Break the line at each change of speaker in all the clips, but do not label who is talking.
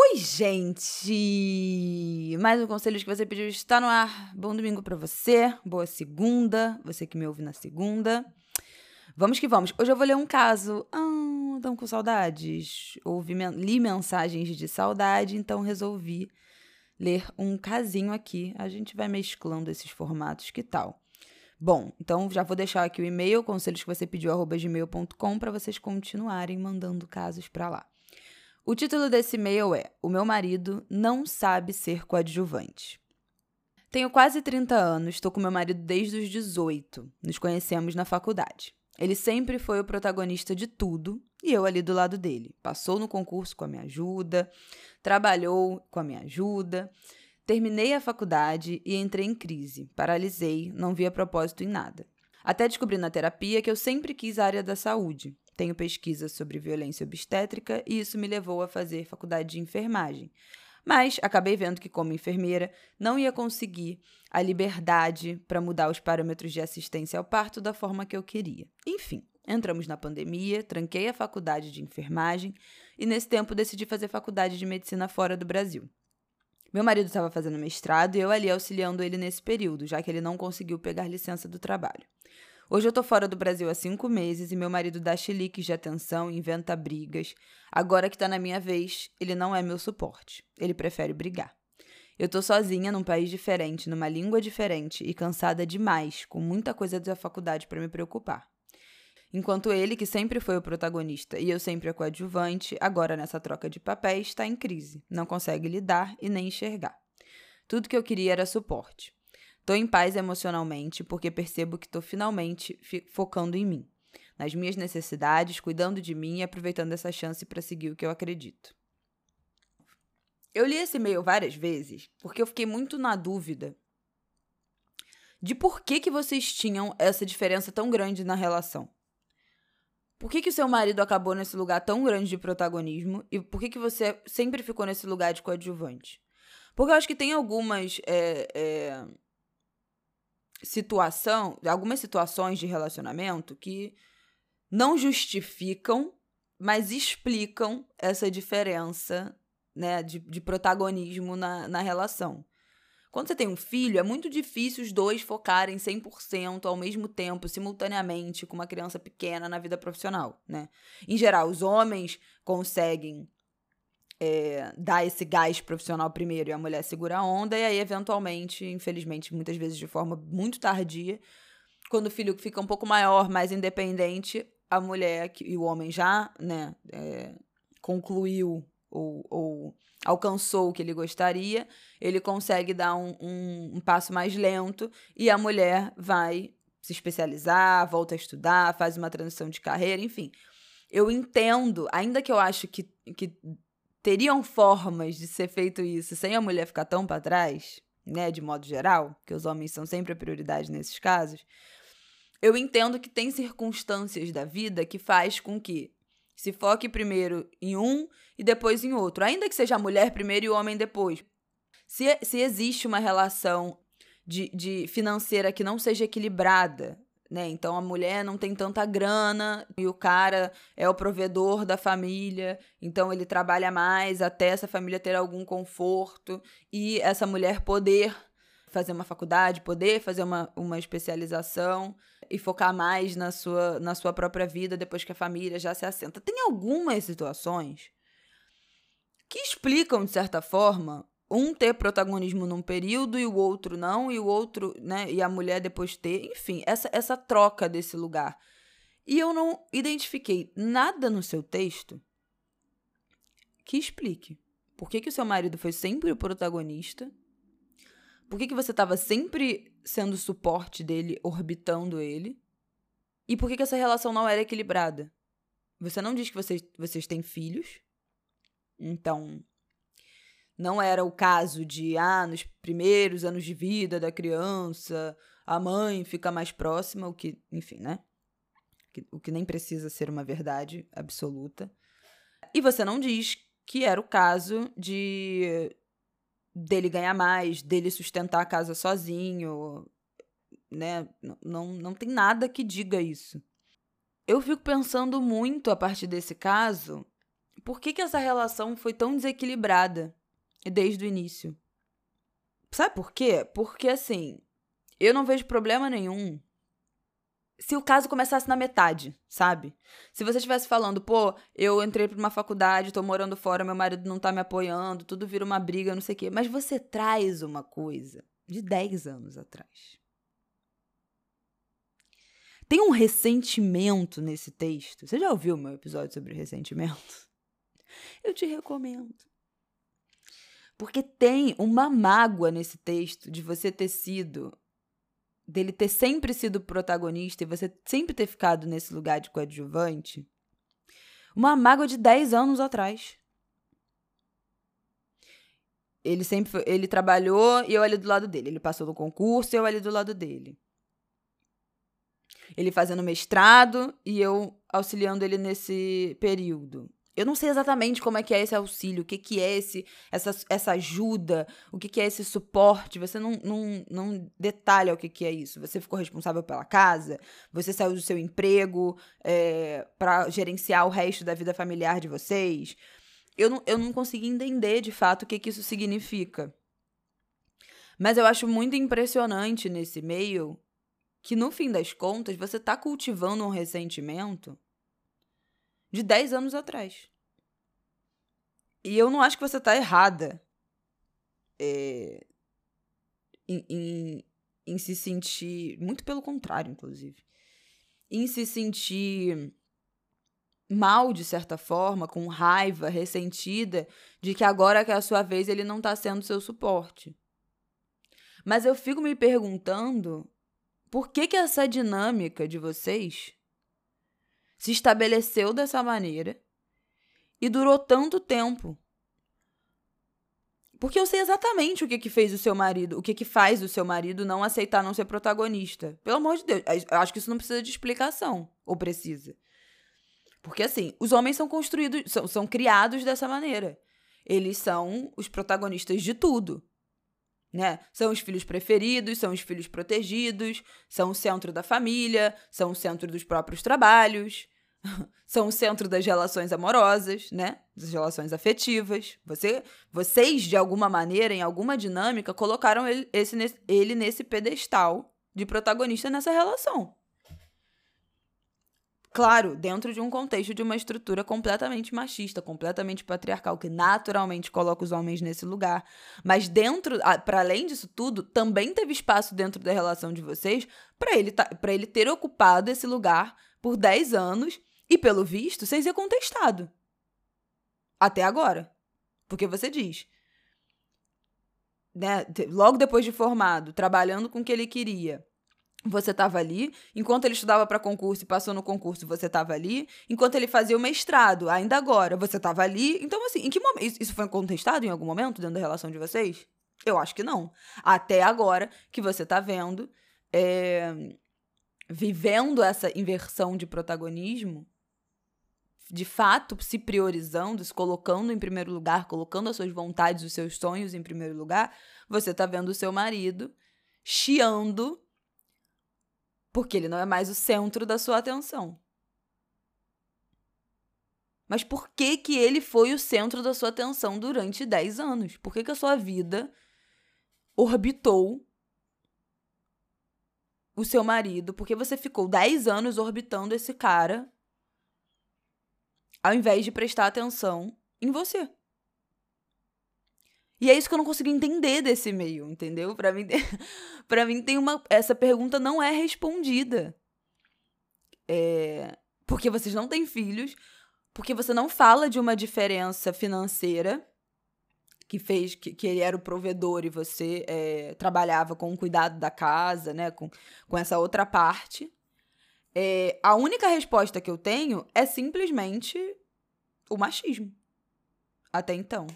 Oi, gente! Mais um conselho que você pediu está no ar. Bom domingo para você, boa segunda, você que me ouve na segunda. Vamos que vamos. Hoje eu vou ler um caso. Ah, estão com saudades? Ouvi, li mensagens de saudade, então resolvi ler um casinho aqui. A gente vai mesclando esses formatos, que tal? Bom, então já vou deixar aqui o e-mail, conselhos que você pediu, arroba gmail.com, para vocês continuarem mandando casos para lá. O título desse e-mail é O meu marido não sabe ser coadjuvante. Tenho quase 30 anos, estou com meu marido desde os 18. Nos conhecemos na faculdade. Ele sempre foi o protagonista de tudo e eu ali do lado dele. Passou no concurso com a minha ajuda, trabalhou com a minha ajuda. Terminei a faculdade e entrei em crise. Paralisei, não via propósito em nada. Até descobri na terapia que eu sempre quis a área da saúde. Tenho pesquisa sobre violência obstétrica e isso me levou a fazer faculdade de enfermagem. Mas acabei vendo que, como enfermeira, não ia conseguir a liberdade para mudar os parâmetros de assistência ao parto da forma que eu queria. Enfim, entramos na pandemia, tranquei a faculdade de enfermagem e, nesse tempo, decidi fazer faculdade de medicina fora do Brasil. Meu marido estava fazendo mestrado e eu ali auxiliando ele nesse período, já que ele não conseguiu pegar licença do trabalho. Hoje eu tô fora do Brasil há cinco meses e meu marido dá chiliques de atenção, inventa brigas. Agora que tá na minha vez, ele não é meu suporte. Ele prefere brigar. Eu tô sozinha num país diferente, numa língua diferente e cansada demais, com muita coisa da faculdade para me preocupar. Enquanto ele, que sempre foi o protagonista e eu sempre a coadjuvante, agora nessa troca de papéis está em crise, não consegue lidar e nem enxergar. Tudo que eu queria era suporte. Tô em paz emocionalmente porque percebo que tô finalmente focando em mim, nas minhas necessidades, cuidando de mim e aproveitando essa chance para seguir o que eu acredito. Eu li esse e-mail várias vezes porque eu fiquei muito na dúvida de por que, que vocês tinham essa diferença tão grande na relação. Por que, que seu marido acabou nesse lugar tão grande de protagonismo e por que, que você sempre ficou nesse lugar de coadjuvante? Porque eu acho que tem algumas é, é, situação, algumas situações de relacionamento que não justificam, mas explicam essa diferença né, de, de protagonismo na, na relação. Quando você tem um filho, é muito difícil os dois focarem 100% ao mesmo tempo, simultaneamente, com uma criança pequena na vida profissional, né? Em geral, os homens conseguem é, dar esse gás profissional primeiro e a mulher segura a onda, e aí, eventualmente, infelizmente, muitas vezes de forma muito tardia, quando o filho fica um pouco maior, mais independente, a mulher e o homem já, né, é, concluiu ou, ou alcançou o que ele gostaria, ele consegue dar um, um, um, passo mais lento e a mulher vai se especializar, volta a estudar, faz uma transição de carreira, enfim. Eu entendo, ainda que eu acho que, que teriam formas de ser feito isso sem a mulher ficar tão para trás, né, de modo geral, que os homens são sempre a prioridade nesses casos. Eu entendo que tem circunstâncias da vida que faz com que se foque primeiro em um e depois em outro. Ainda que seja a mulher primeiro e o homem depois. Se, se existe uma relação de, de financeira que não seja equilibrada, né? Então a mulher não tem tanta grana e o cara é o provedor da família, então ele trabalha mais até essa família ter algum conforto e essa mulher poder fazer uma faculdade, poder fazer uma, uma especialização e focar mais na sua, na sua própria vida depois que a família já se assenta. Tem algumas situações que explicam, de certa forma, um ter protagonismo num período e o outro não, e o outro, né, e a mulher depois ter, enfim, essa, essa troca desse lugar. E eu não identifiquei nada no seu texto que explique por que, que o seu marido foi sempre o protagonista por que, que você estava sempre sendo suporte dele, orbitando ele? E por que, que essa relação não era equilibrada? Você não diz que vocês, vocês têm filhos. Então, não era o caso de, ah, nos primeiros anos de vida da criança, a mãe fica mais próxima, o que, enfim, né? O que nem precisa ser uma verdade absoluta. E você não diz que era o caso de dele ganhar mais, dele sustentar a casa sozinho, né? Não, não tem nada que diga isso. Eu fico pensando muito a partir desse caso, por que, que essa relação foi tão desequilibrada desde o início? Sabe por quê? Porque assim, eu não vejo problema nenhum se o caso começasse na metade, sabe? Se você estivesse falando, pô, eu entrei pra uma faculdade, tô morando fora, meu marido não tá me apoiando, tudo vira uma briga, não sei o quê. Mas você traz uma coisa de 10 anos atrás. Tem um ressentimento nesse texto. Você já ouviu meu episódio sobre ressentimento? Eu te recomendo. Porque tem uma mágoa nesse texto de você ter sido. dele ter sempre sido protagonista e você sempre ter ficado nesse lugar de coadjuvante. Uma mágoa de 10 anos atrás. Ele sempre foi, ele trabalhou e eu ali do lado dele. Ele passou no concurso e eu ali do lado dele. Ele fazendo mestrado e eu auxiliando ele nesse período. Eu não sei exatamente como é que é esse auxílio, o que, que é esse, essa, essa ajuda, o que, que é esse suporte. Você não, não, não detalha o que, que é isso. Você ficou responsável pela casa, você saiu do seu emprego é, para gerenciar o resto da vida familiar de vocês. Eu não, eu não consegui entender de fato o que, que isso significa. Mas eu acho muito impressionante nesse meio que no fim das contas você está cultivando um ressentimento de 10 anos atrás. E eu não acho que você está errada é, em, em, em se sentir. Muito pelo contrário, inclusive. Em se sentir mal, de certa forma, com raiva, ressentida, de que agora que é a sua vez ele não está sendo seu suporte. Mas eu fico me perguntando por que, que essa dinâmica de vocês se estabeleceu dessa maneira e durou tanto tempo? Porque eu sei exatamente o que que fez o seu marido, o que que faz o seu marido não aceitar não ser protagonista. Pelo amor de Deus, eu acho que isso não precisa de explicação, ou precisa. Porque assim, os homens são construídos, são, são criados dessa maneira. Eles são os protagonistas de tudo né? São os filhos preferidos, são os filhos protegidos, são o centro da família, são o centro dos próprios trabalhos, são o centro das relações amorosas, né? Das relações afetivas. Você, vocês, de alguma maneira, em alguma dinâmica, colocaram ele, esse, ele nesse pedestal de protagonista nessa relação. Claro, dentro de um contexto de uma estrutura completamente machista, completamente patriarcal, que naturalmente coloca os homens nesse lugar. Mas dentro, para além disso tudo, também teve espaço dentro da relação de vocês para ele, para ele ter ocupado esse lugar por 10 anos e, pelo visto, sem ser contestado. Até agora. Porque você diz. Né, logo depois de formado, trabalhando com o que ele queria, você estava ali. Enquanto ele estudava para concurso e passou no concurso, você estava ali. Enquanto ele fazia o mestrado, ainda agora, você estava ali. Então, assim, em que momento. Isso foi contestado em algum momento dentro da relação de vocês? Eu acho que não. Até agora que você está vendo, é, vivendo essa inversão de protagonismo, de fato se priorizando, se colocando em primeiro lugar, colocando as suas vontades, os seus sonhos em primeiro lugar, você está vendo o seu marido chiando porque ele não é mais o centro da sua atenção. Mas por que que ele foi o centro da sua atenção durante 10 anos? Por que que a sua vida orbitou o seu marido? Porque você ficou 10 anos orbitando esse cara ao invés de prestar atenção em você. E é isso que eu não consigo entender desse meio, entendeu? Para mim, para mim tem uma essa pergunta não é respondida. É, porque vocês não têm filhos, porque você não fala de uma diferença financeira que fez que, que ele era o provedor e você é, trabalhava com o cuidado da casa, né, com, com essa outra parte. É, a única resposta que eu tenho é simplesmente o machismo. Até então.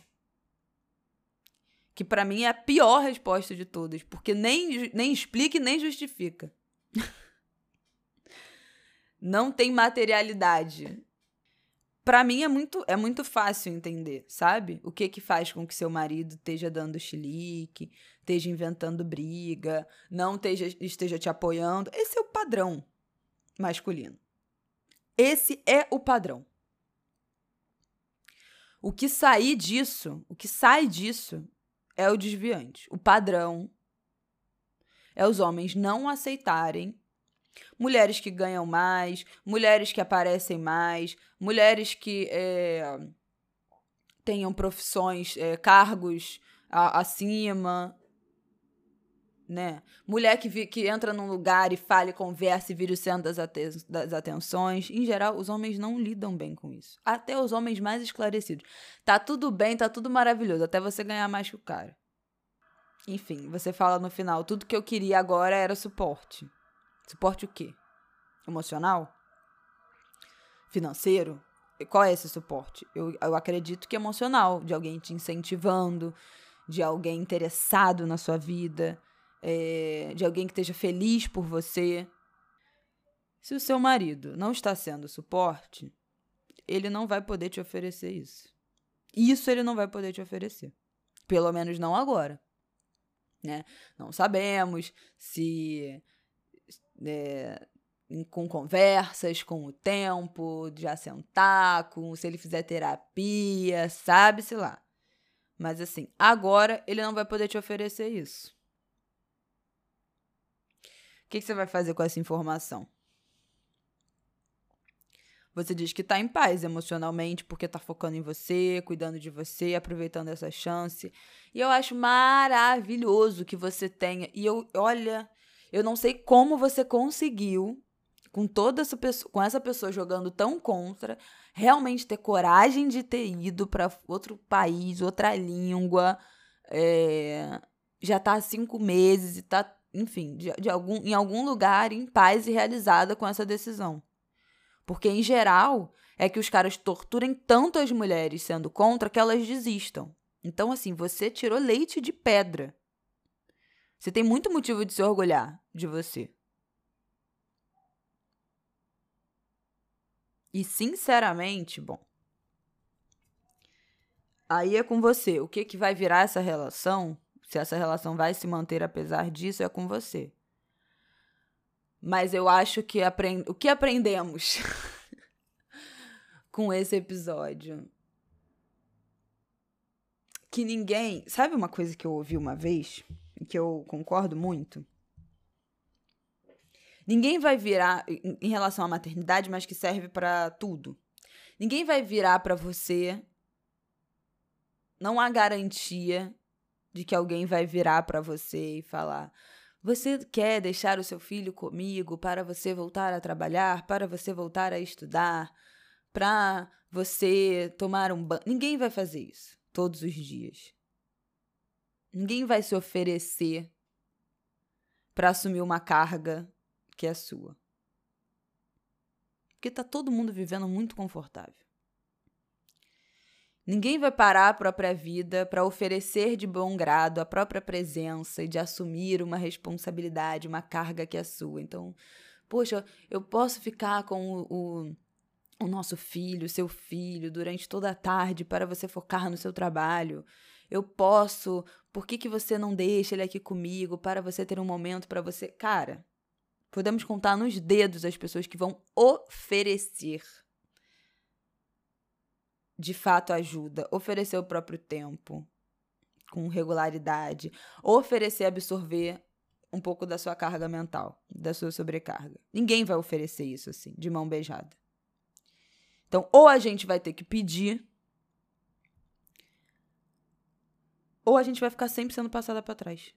Que para mim é a pior resposta de todas, porque nem, nem explica e nem justifica. Não tem materialidade. Para mim é muito é muito fácil entender, sabe? O que que faz com que seu marido esteja dando chilique, esteja inventando briga, não esteja, esteja te apoiando. Esse é o padrão masculino. Esse é o padrão. O que sair disso, o que sai disso é o desviante. O padrão é os homens não aceitarem mulheres que ganham mais, mulheres que aparecem mais, mulheres que é, tenham profissões, é, cargos a, acima, né? Mulher que, que entra num lugar e fala, conversa e vira o centro das, aten das atenções. Em geral, os homens não lidam bem com isso. Até os homens mais esclarecidos. Tá tudo bem, tá tudo maravilhoso, até você ganhar mais que o cara. Enfim, você fala no final, tudo que eu queria agora era suporte. Suporte o quê? Emocional? Financeiro? Qual é esse suporte? Eu, eu acredito que emocional, de alguém te incentivando, de alguém interessado na sua vida, é, de alguém que esteja feliz por você. Se o seu marido não está sendo suporte, ele não vai poder te oferecer isso. Isso ele não vai poder te oferecer. Pelo menos não agora. Né? Não sabemos se é, com conversas, com o tempo, de assentar, com se ele fizer terapia, sabe-se lá. Mas assim, agora ele não vai poder te oferecer isso que, que você vai fazer com essa informação? Você diz que está em paz emocionalmente porque está focando em você, cuidando de você, aproveitando essa chance. E eu acho maravilhoso que você tenha. E eu, olha, eu não sei como você conseguiu, com toda essa pessoa, com essa pessoa jogando tão contra, realmente ter coragem de ter ido para outro país, outra língua. É, já está há cinco meses e está enfim, de, de algum, em algum lugar em paz e realizada com essa decisão. Porque, em geral, é que os caras torturem tanto as mulheres sendo contra que elas desistam. Então, assim, você tirou leite de pedra. Você tem muito motivo de se orgulhar de você. E, sinceramente, bom. Aí é com você. O que, que vai virar essa relação se essa relação vai se manter apesar disso, é com você. Mas eu acho que aprend... o que aprendemos com esse episódio? Que ninguém. Sabe uma coisa que eu ouvi uma vez? Que eu concordo muito? Ninguém vai virar. Em relação à maternidade, mas que serve para tudo. Ninguém vai virar para você. Não há garantia de que alguém vai virar para você e falar: Você quer deixar o seu filho comigo para você voltar a trabalhar, para você voltar a estudar, para você tomar um banho? Ninguém vai fazer isso todos os dias. Ninguém vai se oferecer para assumir uma carga que é sua. Porque tá todo mundo vivendo muito confortável. Ninguém vai parar a própria vida para oferecer de bom grado a própria presença e de assumir uma responsabilidade, uma carga que é sua. Então, poxa, eu posso ficar com o, o, o nosso filho, seu filho, durante toda a tarde para você focar no seu trabalho. Eu posso, por que, que você não deixa ele aqui comigo para você ter um momento para você? Cara, podemos contar nos dedos as pessoas que vão oferecer de fato ajuda, oferecer o próprio tempo com regularidade, oferecer absorver um pouco da sua carga mental, da sua sobrecarga. Ninguém vai oferecer isso assim, de mão beijada. Então, ou a gente vai ter que pedir, ou a gente vai ficar sempre sendo passada para trás.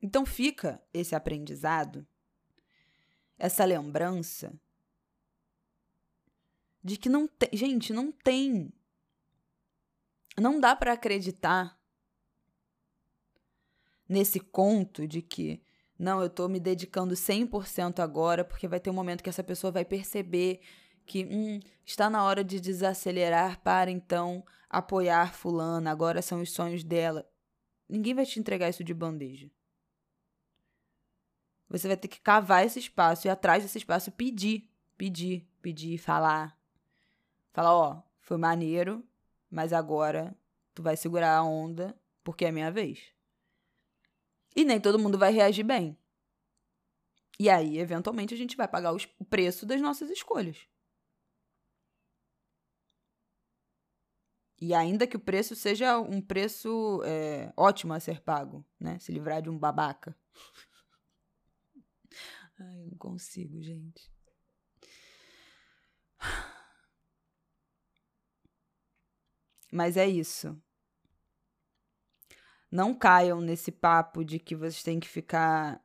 Então fica esse aprendizado, essa lembrança de que não tem. Gente, não tem. Não dá para acreditar nesse conto de que Não, eu tô me dedicando 100% agora, porque vai ter um momento que essa pessoa vai perceber que hum, está na hora de desacelerar para então apoiar fulana, agora são os sonhos dela. Ninguém vai te entregar isso de bandeja. Você vai ter que cavar esse espaço e atrás desse espaço pedir, pedir, pedir, falar. Falar, ó, foi maneiro, mas agora tu vai segurar a onda porque é minha vez. E nem todo mundo vai reagir bem. E aí, eventualmente, a gente vai pagar o preço das nossas escolhas. E ainda que o preço seja um preço é, ótimo a ser pago, né? Se livrar de um babaca. Ai, não consigo, gente. Mas é isso. Não caiam nesse papo de que vocês têm que ficar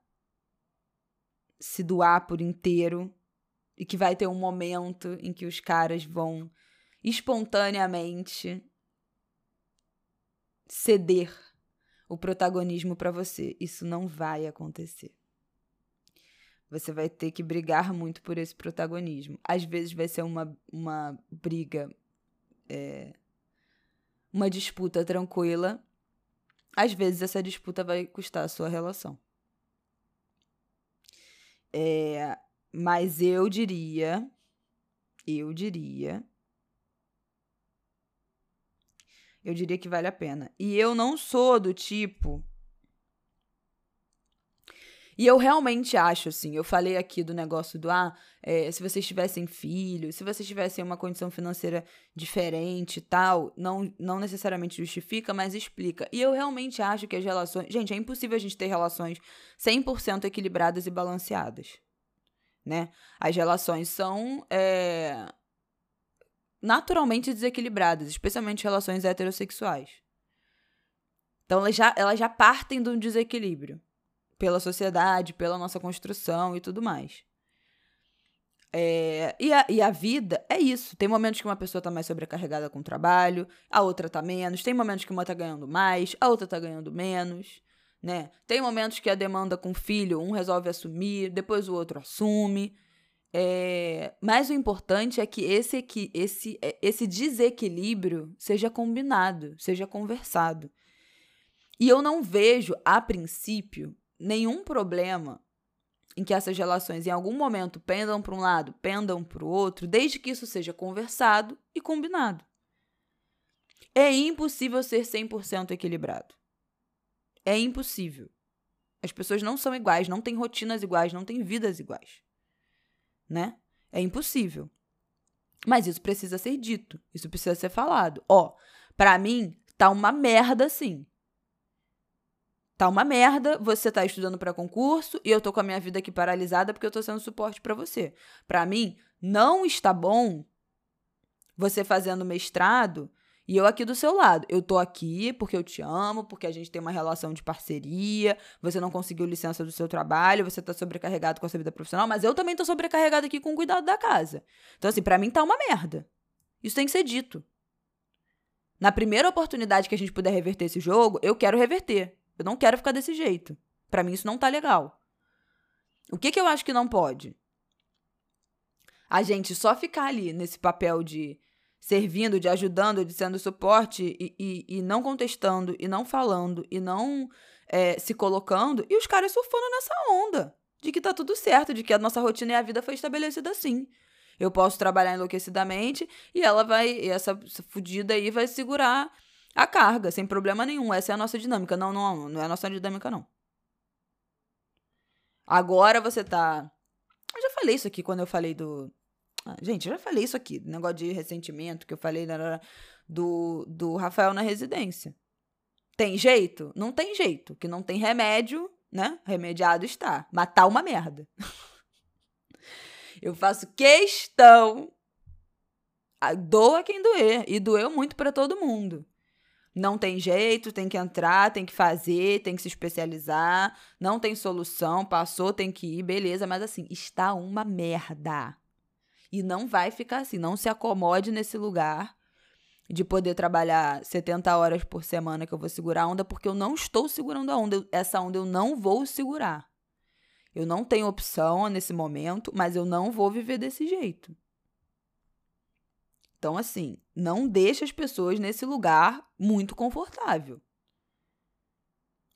se doar por inteiro e que vai ter um momento em que os caras vão espontaneamente ceder o protagonismo para você. Isso não vai acontecer. Você vai ter que brigar muito por esse protagonismo. Às vezes vai ser uma, uma briga, é, uma disputa tranquila. Às vezes essa disputa vai custar a sua relação. É, mas eu diria, eu diria eu diria que vale a pena. E eu não sou do tipo. E eu realmente acho, assim, eu falei aqui do negócio do, ah, é, se vocês tivessem filhos, se vocês tivessem uma condição financeira diferente e tal, não, não necessariamente justifica, mas explica. E eu realmente acho que as relações. Gente, é impossível a gente ter relações 100% equilibradas e balanceadas. Né? As relações são. É naturalmente desequilibradas, especialmente relações heterossexuais. Então elas já, elas já partem de um desequilíbrio pela sociedade, pela nossa construção e tudo mais. É, e, a, e a vida é isso. Tem momentos que uma pessoa está mais sobrecarregada com o trabalho, a outra está menos. Tem momentos que uma está ganhando mais, a outra está ganhando menos. Né? Tem momentos que a demanda com o filho, um resolve assumir, depois o outro assume. É, mas o importante é que esse, esse, é, esse desequilíbrio seja combinado, seja conversado. E eu não vejo, a princípio, nenhum problema em que essas relações em algum momento pendam para um lado, pendam para o outro, desde que isso seja conversado e combinado. É impossível ser 100% equilibrado. É impossível. As pessoas não são iguais, não têm rotinas iguais, não têm vidas iguais né? É impossível. Mas isso precisa ser dito, isso precisa ser falado. Ó, para mim tá uma merda assim. Tá uma merda, você tá estudando para concurso e eu tô com a minha vida aqui paralisada porque eu tô sendo suporte para você. Para mim não está bom você fazendo mestrado e eu aqui do seu lado. Eu tô aqui porque eu te amo, porque a gente tem uma relação de parceria. Você não conseguiu licença do seu trabalho, você tá sobrecarregado com a sua vida profissional, mas eu também tô sobrecarregado aqui com o cuidado da casa. Então, assim, para mim tá uma merda. Isso tem que ser dito. Na primeira oportunidade que a gente puder reverter esse jogo, eu quero reverter. Eu não quero ficar desse jeito. Para mim isso não tá legal. O que que eu acho que não pode? A gente só ficar ali nesse papel de servindo, de ajudando, de sendo suporte e, e, e não contestando, e não falando, e não é, se colocando, e os caras surfando nessa onda de que tá tudo certo, de que a nossa rotina e a vida foi estabelecida assim. Eu posso trabalhar enlouquecidamente e ela vai, e essa, essa fudida aí vai segurar a carga, sem problema nenhum. Essa é a nossa dinâmica. Não, não, não é a nossa dinâmica, não. Agora você tá. Eu já falei isso aqui quando eu falei do, ah, gente, eu já falei isso aqui, negócio de ressentimento que eu falei do, do Rafael na residência. Tem jeito? Não tem jeito. Que não tem remédio, né? Remediado está. Matar tá uma merda. eu faço questão. Doa quem doer. E doeu muito para todo mundo. Não tem jeito, tem que entrar, tem que fazer, tem que se especializar. Não tem solução, passou, tem que ir, beleza. Mas assim, está uma merda. E não vai ficar assim. Não se acomode nesse lugar de poder trabalhar 70 horas por semana que eu vou segurar a onda, porque eu não estou segurando a onda. Essa onda eu não vou segurar. Eu não tenho opção nesse momento, mas eu não vou viver desse jeito. Então, assim, não deixe as pessoas nesse lugar muito confortável.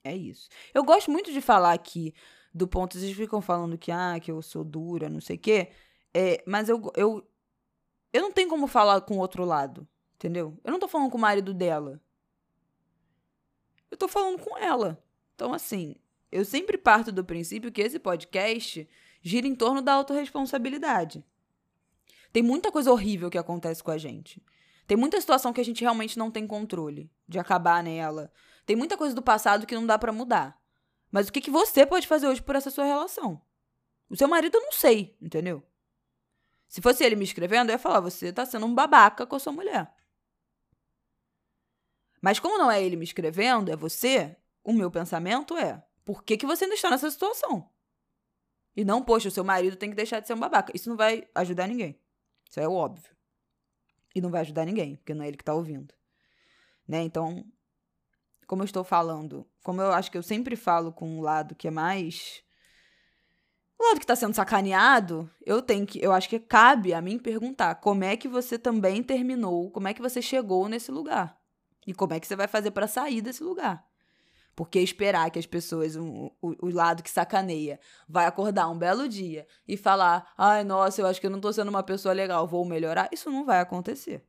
É isso. Eu gosto muito de falar aqui do ponto, vocês ficam falando que, ah, que eu sou dura, não sei o quê. É, mas eu, eu, eu não tenho como falar com o outro lado, entendeu? Eu não tô falando com o marido dela. Eu tô falando com ela. Então, assim, eu sempre parto do princípio que esse podcast gira em torno da autorresponsabilidade. Tem muita coisa horrível que acontece com a gente. Tem muita situação que a gente realmente não tem controle de acabar nela. Tem muita coisa do passado que não dá para mudar. Mas o que, que você pode fazer hoje por essa sua relação? O seu marido eu não sei, entendeu? Se fosse ele me escrevendo, eu ia falar: você tá sendo um babaca com a sua mulher. Mas como não é ele me escrevendo, é você, o meu pensamento é: por que, que você ainda está nessa situação? E não, poxa, o seu marido tem que deixar de ser um babaca. Isso não vai ajudar ninguém. Isso é óbvio. E não vai ajudar ninguém, porque não é ele que está ouvindo. Né? Então, como eu estou falando, como eu acho que eu sempre falo com um lado que é mais. O lado que está sendo sacaneado, eu tenho que. Eu acho que cabe a mim perguntar como é que você também terminou, como é que você chegou nesse lugar. E como é que você vai fazer para sair desse lugar. Porque esperar que as pessoas, o, o, o, lado que sacaneia, vai acordar um belo dia e falar: ai, nossa, eu acho que eu não tô sendo uma pessoa legal, vou melhorar. Isso não vai acontecer.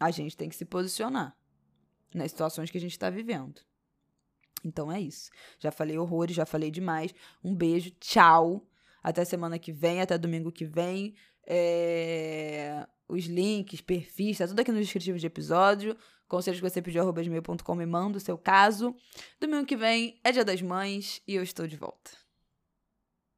A gente tem que se posicionar nas situações que a gente está vivendo. Então é isso. Já falei horrores, já falei demais. Um beijo, tchau. Até semana que vem, até domingo que vem. É... Os links, perfis, tá tudo aqui no descritivo de episódio. Conselhos que você pediu, arroba gmail.com, me manda o seu caso. Domingo que vem é dia das mães e eu estou de volta.